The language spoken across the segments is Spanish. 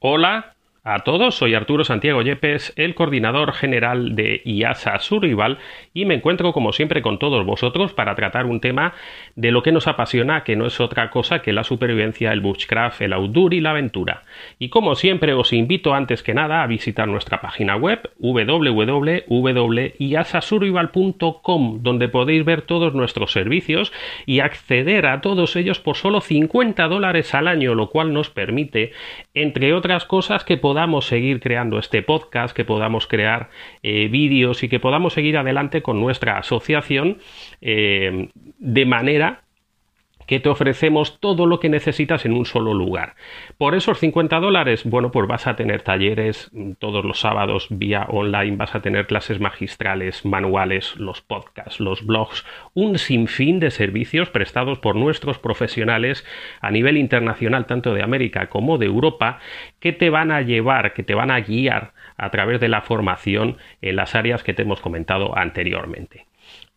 Hola a todos, soy Arturo Santiago Yepes, el coordinador general de IASA Survival y me encuentro como siempre con todos vosotros para tratar un tema de lo que nos apasiona, que no es otra cosa que la supervivencia, el bushcraft, el outdoor y la aventura. Y como siempre os invito antes que nada a visitar nuestra página web www.iasasurvival.com donde podéis ver todos nuestros servicios y acceder a todos ellos por solo 50 dólares al año, lo cual nos permite, entre otras cosas, que podamos seguir creando este podcast, que podamos crear eh, vídeos y que podamos seguir adelante con nuestra asociación eh, de manera que te ofrecemos todo lo que necesitas en un solo lugar. Por esos 50 dólares, bueno, pues vas a tener talleres todos los sábados vía online, vas a tener clases magistrales, manuales, los podcasts, los blogs, un sinfín de servicios prestados por nuestros profesionales a nivel internacional, tanto de América como de Europa, que te van a llevar, que te van a guiar a través de la formación en las áreas que te hemos comentado anteriormente.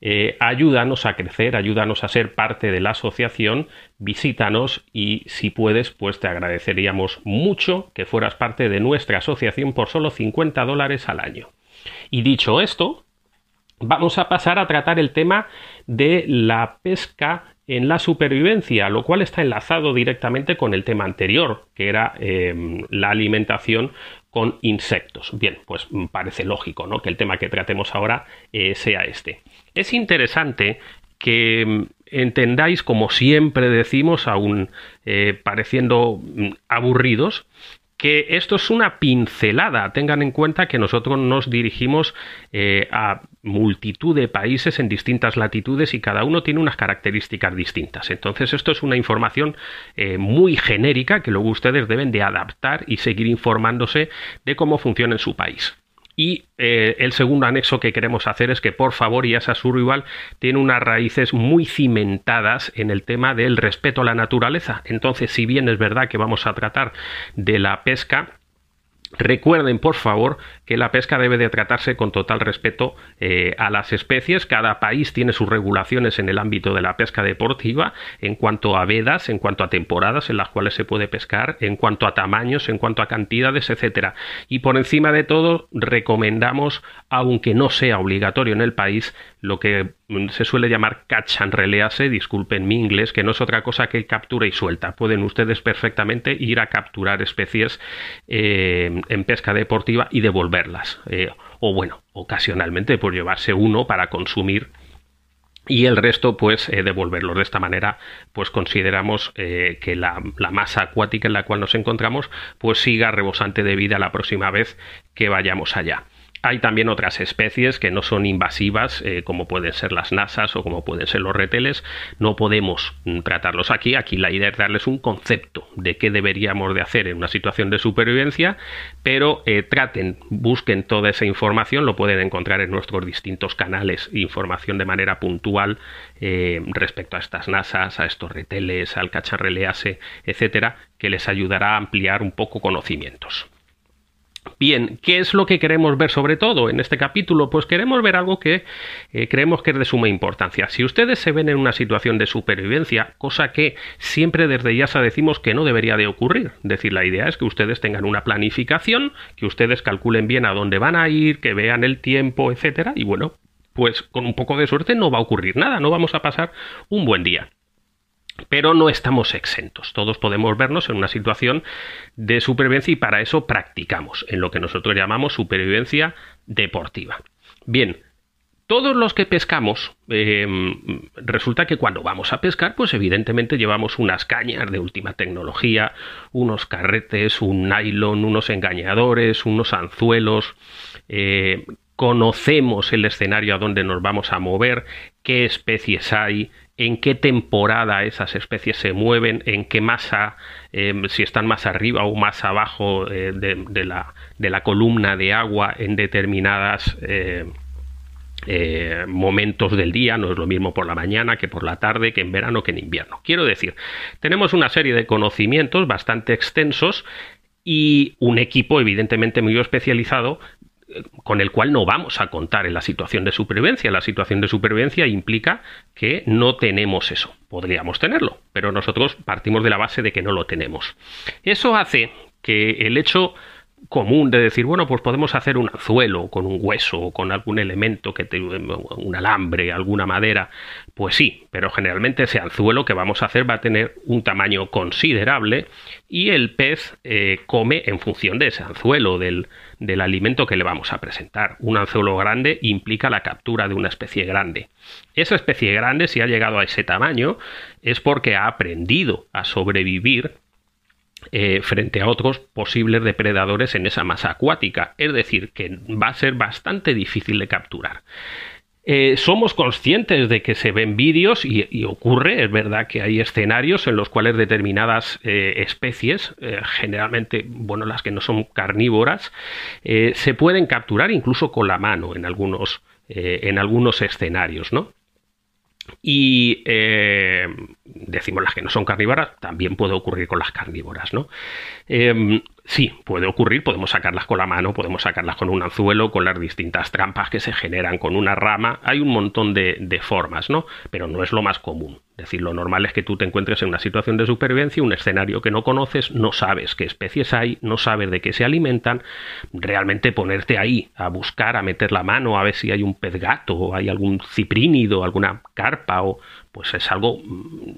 Eh, ayúdanos a crecer, ayúdanos a ser parte de la asociación, visítanos y si puedes, pues te agradeceríamos mucho que fueras parte de nuestra asociación por solo 50 dólares al año. Y dicho esto, vamos a pasar a tratar el tema de la pesca en la supervivencia, lo cual está enlazado directamente con el tema anterior, que era em, la alimentación con insectos. Bien, pues parece lógico ¿no? que el tema que tratemos ahora eh, sea este. Es interesante que mm, entendáis, como siempre decimos, aún eh, pareciendo mm, aburridos, que esto es una pincelada. Tengan en cuenta que nosotros nos dirigimos eh, a multitud de países en distintas latitudes y cada uno tiene unas características distintas. Entonces esto es una información eh, muy genérica que luego ustedes deben de adaptar y seguir informándose de cómo funciona en su país. Y eh, el segundo anexo que queremos hacer es que por favor IASA Survival tiene unas raíces muy cimentadas en el tema del respeto a la naturaleza. Entonces, si bien es verdad que vamos a tratar de la pesca, Recuerden, por favor, que la pesca debe de tratarse con total respeto eh, a las especies. Cada país tiene sus regulaciones en el ámbito de la pesca deportiva en cuanto a vedas, en cuanto a temporadas en las cuales se puede pescar, en cuanto a tamaños, en cuanto a cantidades, etcétera. Y por encima de todo, recomendamos, aunque no sea obligatorio en el país, lo que se suele llamar catch and release, disculpen mi inglés, que no es otra cosa que captura y suelta. Pueden ustedes perfectamente ir a capturar especies eh, en pesca deportiva y devolverlas. Eh, o bueno, ocasionalmente por llevarse uno para consumir y el resto pues eh, devolverlos de esta manera pues consideramos que la, la, masa acuática en la cual nos encontramos pues siga rebosante de vida la próxima vez que vayamos allá hay también otras especies que no son invasivas, eh, como pueden ser las nasas o como pueden ser los reteles. No podemos mm, tratarlos aquí. Aquí la idea es darles un concepto de qué deberíamos de hacer en una situación de supervivencia, pero eh, traten, busquen toda esa información, lo pueden encontrar en nuestros distintos canales, información de manera puntual eh, respecto a estas nasas, a estos reteles, al cacharrelease, etcétera, que les ayudará a ampliar un poco conocimientos. Bien, ¿qué es lo que queremos ver sobre todo en este capítulo? Pues queremos ver algo que eh, creemos que es de suma importancia. Si ustedes se ven en una situación de supervivencia, cosa que siempre desde YASA decimos que no debería de ocurrir, es decir, la idea es que ustedes tengan una planificación, que ustedes calculen bien a dónde van a ir, que vean el tiempo, etcétera, y bueno, pues con un poco de suerte no va a ocurrir nada, no vamos a pasar un buen día. Pero no estamos exentos. Todos podemos vernos en una situación de supervivencia y para eso practicamos en lo que nosotros llamamos supervivencia deportiva. Bien, todos los que pescamos, em, resulta que cuando vamos a pescar, pues evidentemente llevamos unas cañas de última tecnología, unos carretes, un nylon, unos engañadores, unos anzuelos. Eh, conocemos el escenario a donde nos vamos a mover, qué especies hay, en qué temporada esas especies se mueven, en qué masa, em, si están más arriba o más abajo eh, de, la, columna de agua en determinadas eh, eh, momentos del día, no es lo mismo por la mañana que por la tarde, que en verano, que en invierno. Quiero decir, tenemos una serie de conocimientos bastante extensos y un equipo evidentemente muy especializado con el cual no vamos a contar en la situación de supervivencia. La situación de supervivencia implica que no tenemos eso. Podríamos tenerlo, pero nosotros partimos de la base de que no lo tenemos. Eso hace que el hecho común de decir, bueno, pues podemos hacer un anzuelo con un hueso o con algún elemento que te, un alambre, alguna madera, pues sí, pero generalmente ese anzuelo que vamos a hacer va a tener un tamaño considerable y el pez eh, come en función de ese anzuelo, del, del alimento que le vamos a presentar. Un anzuelo grande implica la captura de una especie grande. Esa especie grande, si ha llegado a ese tamaño, es porque ha aprendido a sobrevivir eh, frente a otros posibles depredadores en esa masa acuática. Es decir, que va a ser bastante difícil de capturar. Eh, somos conscientes de que se ven vídeos y, ocurre, es verdad que hay escenarios en los cuales determinadas eh, especies, generalmente, bueno, las que no son carnívoras, se pueden capturar incluso con la mano en algunos, en algunos escenarios, ¿no? Y eh, decimos las que no son carnívoras, también puede ocurrir con las carnívoras, ¿no? Em, sí, puede ocurrir, podemos sacarlas con la mano, podemos sacarlas con un anzuelo, con las distintas trampas que se generan con una rama. Hay un montón de, formas, ¿no? Pero no es lo más común. Es decir, lo normal es que tú te encuentres en una situación de supervivencia, un escenario que no conoces, no sabes qué especies hay, no sabes de qué se alimentan, realmente ponerte ahí a buscar, a meter la mano, a ver si hay un pez gato, o hay algún ciprínido, alguna carpa, o pues es algo mm,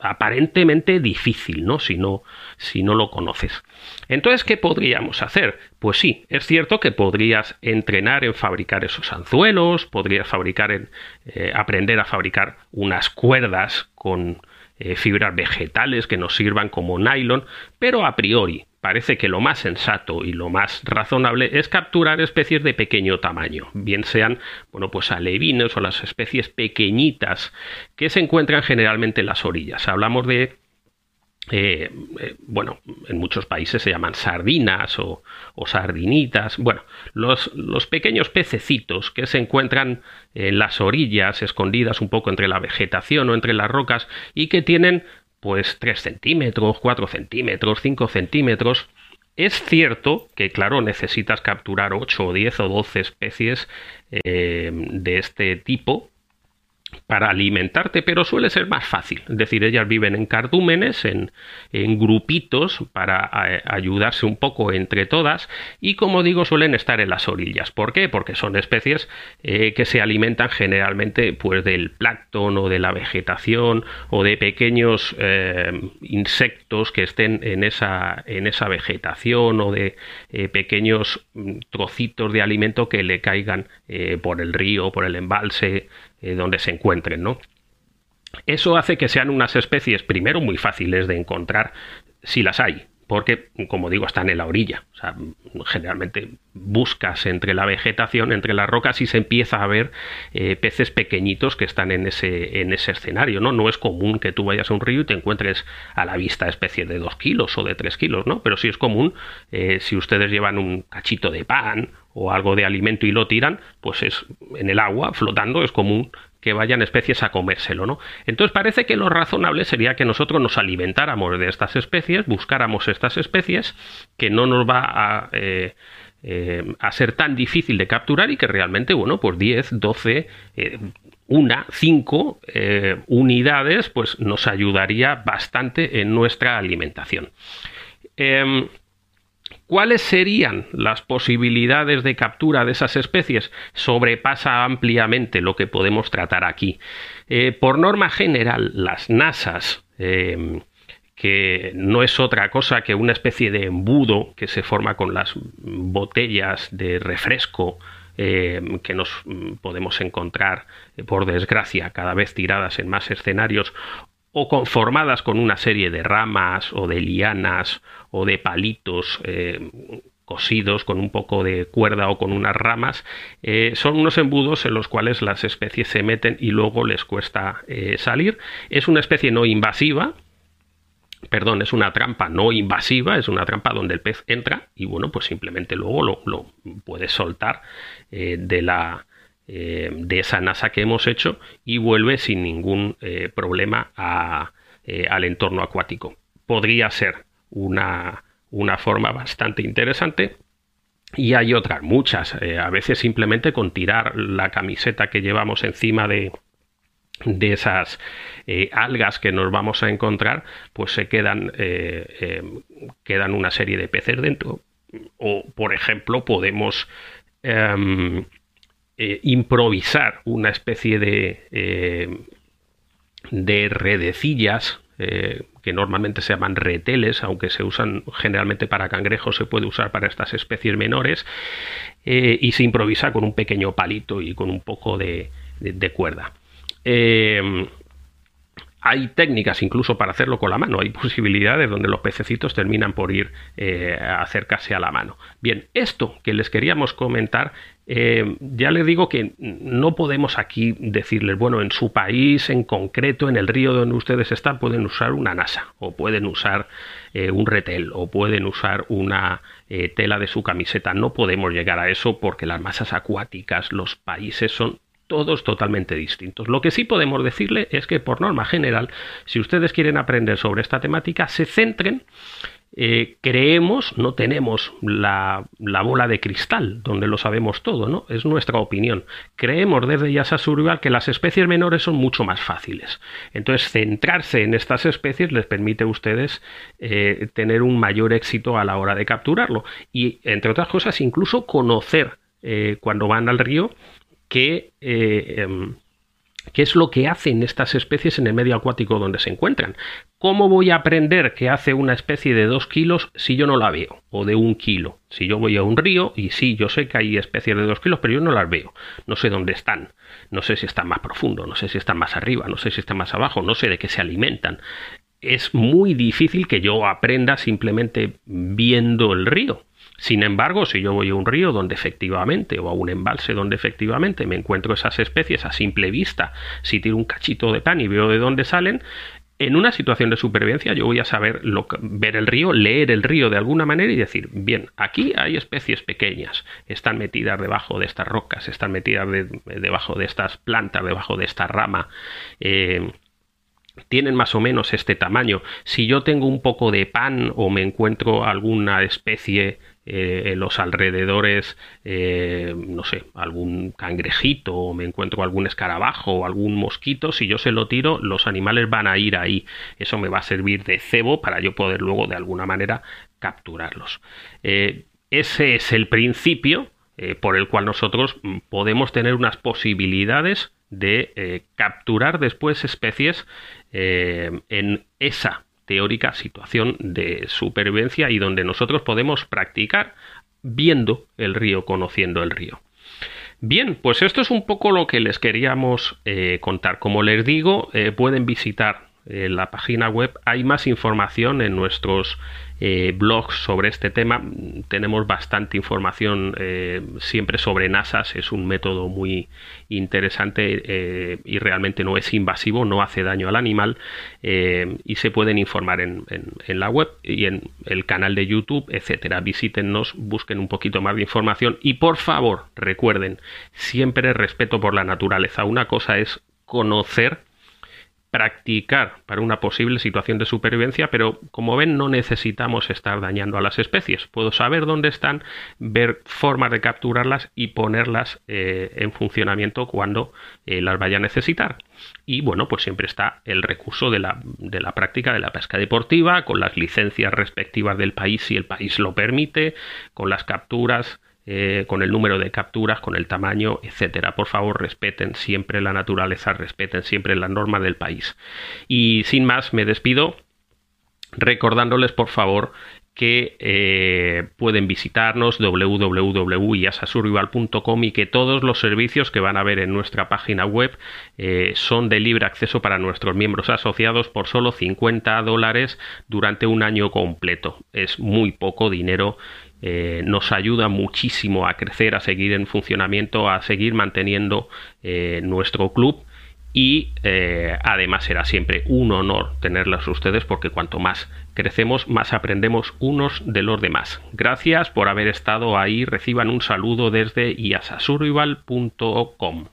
aparentemente difícil, ¿no? Si no, si no lo conoces. Entonces, ¿qué podríamos hacer? Pues sí, es cierto que podrías entrenar en fabricar esos anzuelos, podrías fabricar en, eh, aprender a fabricar unas cuerdas con eh, fibras vegetales que nos sirvan como nylon, pero a priori parece que lo más sensato y lo más razonable es capturar especies de pequeño tamaño, bien sean, bueno, pues alevines o las especies pequeñitas que se encuentran generalmente en las orillas. Hablamos de eh, eh, bueno, en muchos países se llaman sardinas o, sardinitas. Bueno, los, los, pequeños pececitos que se encuentran en las orillas, escondidas un poco entre la vegetación o entre las rocas, y que tienen pues 3 centímetros, 4 centímetros, 5 centímetros. Es cierto que, claro, necesitas capturar 8 o 10 o 12 especies eh, de este tipo para alimentarte, pero suele ser más fácil. Es decir, ellas viven en cardúmenes, en, grupitos, para eh, ayudarse un poco entre todas, y como digo, suelen estar en las orillas. ¿Por qué? Porque son especies eh, que se alimentan generalmente pues, del plancton o de la vegetación o de pequeños eh, insectos que estén en esa, vegetación o de pequeños mm, trocitos de alimento que le caigan por el río, por el embalse, eh, donde se encuentren, ¿no? Eso hace que sean unas especies, primero, muy fáciles de encontrar, si las hay, porque, como digo, están en la orilla. O sea, generalmente buscas entre la vegetación, entre las rocas, y se empieza a ver eh, peces pequeñitos que están en ese, en ese escenario, ¿no? No es común que tú vayas a un río y te encuentres a la vista especies de 2 kilos o de 3 kilos, ¿no? Pero sí es común, eh, si ustedes llevan un cachito de pan o algo de alimento y lo tiran, pues es en el agua flotando es común que vayan especies a comérselo, ¿no? Entonces parece que lo razonable sería que nosotros nos alimentáramos de estas especies, buscáramos estas especies, que no nos va a, eh, eh, a ser tan difícil de capturar y que realmente, bueno, pues 10, 12, eh, una, cinco unidades, pues nos ayudaría bastante en nuestra alimentación. ¿Cuáles serían las posibilidades de captura de esas especies? Sobrepasa ampliamente lo que podemos tratar aquí. Eh, por norma general, las NASAs, em, que no es otra cosa que una especie de embudo que se forma con las botellas de refresco em, que nos mm, podemos encontrar, eh, por desgracia, cada vez tiradas en más escenarios, o conformadas con una serie de ramas o de lianas o de palitos eh, cosidos con un poco de cuerda o con unas ramas, eh, son unos embudos en los cuales las especies se meten y luego les cuesta eh, salir. Es una especie no invasiva, perdón, es una trampa no invasiva, es una trampa donde el pez entra y bueno, pues simplemente luego lo, lo puedes soltar de la eh, de esa NASA que hemos hecho y vuelve sin ningún eh, problema eh, al entorno acuático. Podría ser una, una forma bastante interesante y hay otras muchas. a veces simplemente con tirar la camiseta que llevamos encima de, de esas algas que nos vamos a encontrar, pues se quedan, quedan una serie de peces dentro. O, por ejemplo, podemos em, improvisar una especie de, de redecillas que normalmente se llaman reteles, aunque se usan generalmente para cangrejos, se puede usar para estas especies menores, y se improvisa con un pequeño palito y con un poco de, de, cuerda. Eh, hay técnicas incluso para hacerlo con la mano, hay posibilidades donde los pececitos terminan por ir eh, a acercarse a la mano. Bien, esto que les queríamos comentar, eh, ya les digo que no podemos aquí decirles, bueno, en su país en concreto, en el río donde ustedes están, pueden usar una NASA, o pueden usar un retel, o pueden usar una tela de su camiseta. No podemos llegar a eso porque las masas acuáticas, los países son todos totalmente distintos. Lo que sí podemos decirle es que por norma general, si ustedes quieren aprender sobre esta temática, se centren eh, creemos, no tenemos la, bola de cristal donde lo sabemos todo, ¿no? Es nuestra opinión. Creemos desde Yasa que las especies menores son mucho más fáciles. Entonces, centrarse en estas especies les permite a ustedes eh, tener un mayor éxito a la hora de capturarlo. Y, entre otras cosas, incluso conocer eh, cuando van al río eh, em, qué, es lo que hacen estas especies en el medio acuático donde se encuentran. ¿Cómo voy a aprender qué hace una especie de dos kilos si yo no la veo? O de un kilo. Si yo voy a un río y sí, yo sé que hay especies de dos kilos, pero yo no las veo. No sé dónde están. No sé si están más profundo, no sé si están más arriba, no sé si están más abajo, no sé de qué se alimentan. Es muy difícil que yo aprenda simplemente viendo el río. Sin embargo, si yo voy a un río donde efectivamente, o a un embalse donde efectivamente me encuentro esas especies a simple vista, si tiro un cachito de pan y veo de dónde salen, en una situación de supervivencia yo voy a saber ver el río, leer el río de alguna manera y decir, bien, aquí hay especies pequeñas, están metidas debajo de estas rocas, están metidas debajo de estas plantas, debajo de esta rama. Eh, tienen más o menos este tamaño. Si yo tengo un poco de pan o me encuentro alguna especie eh, en los alrededores, eh, no sé, algún cangrejito o me encuentro algún escarabajo o algún mosquito, si yo se lo tiro, los animales van a ir ahí. Eso me va a servir de cebo para yo poder luego de alguna manera capturarlos. Eh, ese es el principio por el cual nosotros podemos tener unas posibilidades de capturar después especies en esa teórica situación de supervivencia y donde nosotros podemos practicar viendo el río, conociendo el río. Bien, pues esto es un poco lo que les queríamos eh, contar. Como les digo, eh, pueden visitar eh, la página web. Hay más información en nuestros eh, blogs sobre este tema. Tenemos bastante información eh, siempre sobre NASAs. Es un método muy interesante eh, y realmente no es invasivo, no hace daño al animal y se pueden informar en, la web y en el canal de YouTube, etcétera. Visítennos, busquen un poquito más de información y por favor recuerden siempre respeto por la naturaleza. Una cosa es conocer practicar para una posible situación de supervivencia, pero como ven no necesitamos estar dañando a las especies. Puedo saber dónde están, ver formas de capturarlas y ponerlas eh, en funcionamiento cuando eh, las vaya a necesitar. Y bueno, pues siempre está el recurso de la, de la práctica de la pesca deportiva, con las licencias respectivas del país si el país lo permite, con las capturas eh, con el número de capturas, con el tamaño, etcétera. Por favor, respeten siempre la naturaleza, respeten siempre las normas del país. Y sin más, me despido recordándoles, por favor, que eh, pueden visitarnos www.iasasurvival.com y que todos los servicios que van a ver en nuestra página web eh, son de libre acceso para nuestros miembros asociados por solo 50 dólares durante un año completo. Es muy poco dinero eh, nos ayuda muchísimo a crecer, a seguir en funcionamiento, a seguir manteniendo nuestro club y eh, además será siempre un honor tenerlas ustedes porque cuanto más crecemos, más aprendemos unos de los demás. Gracias por haber estado ahí, reciban un saludo desde iasasurvival.com.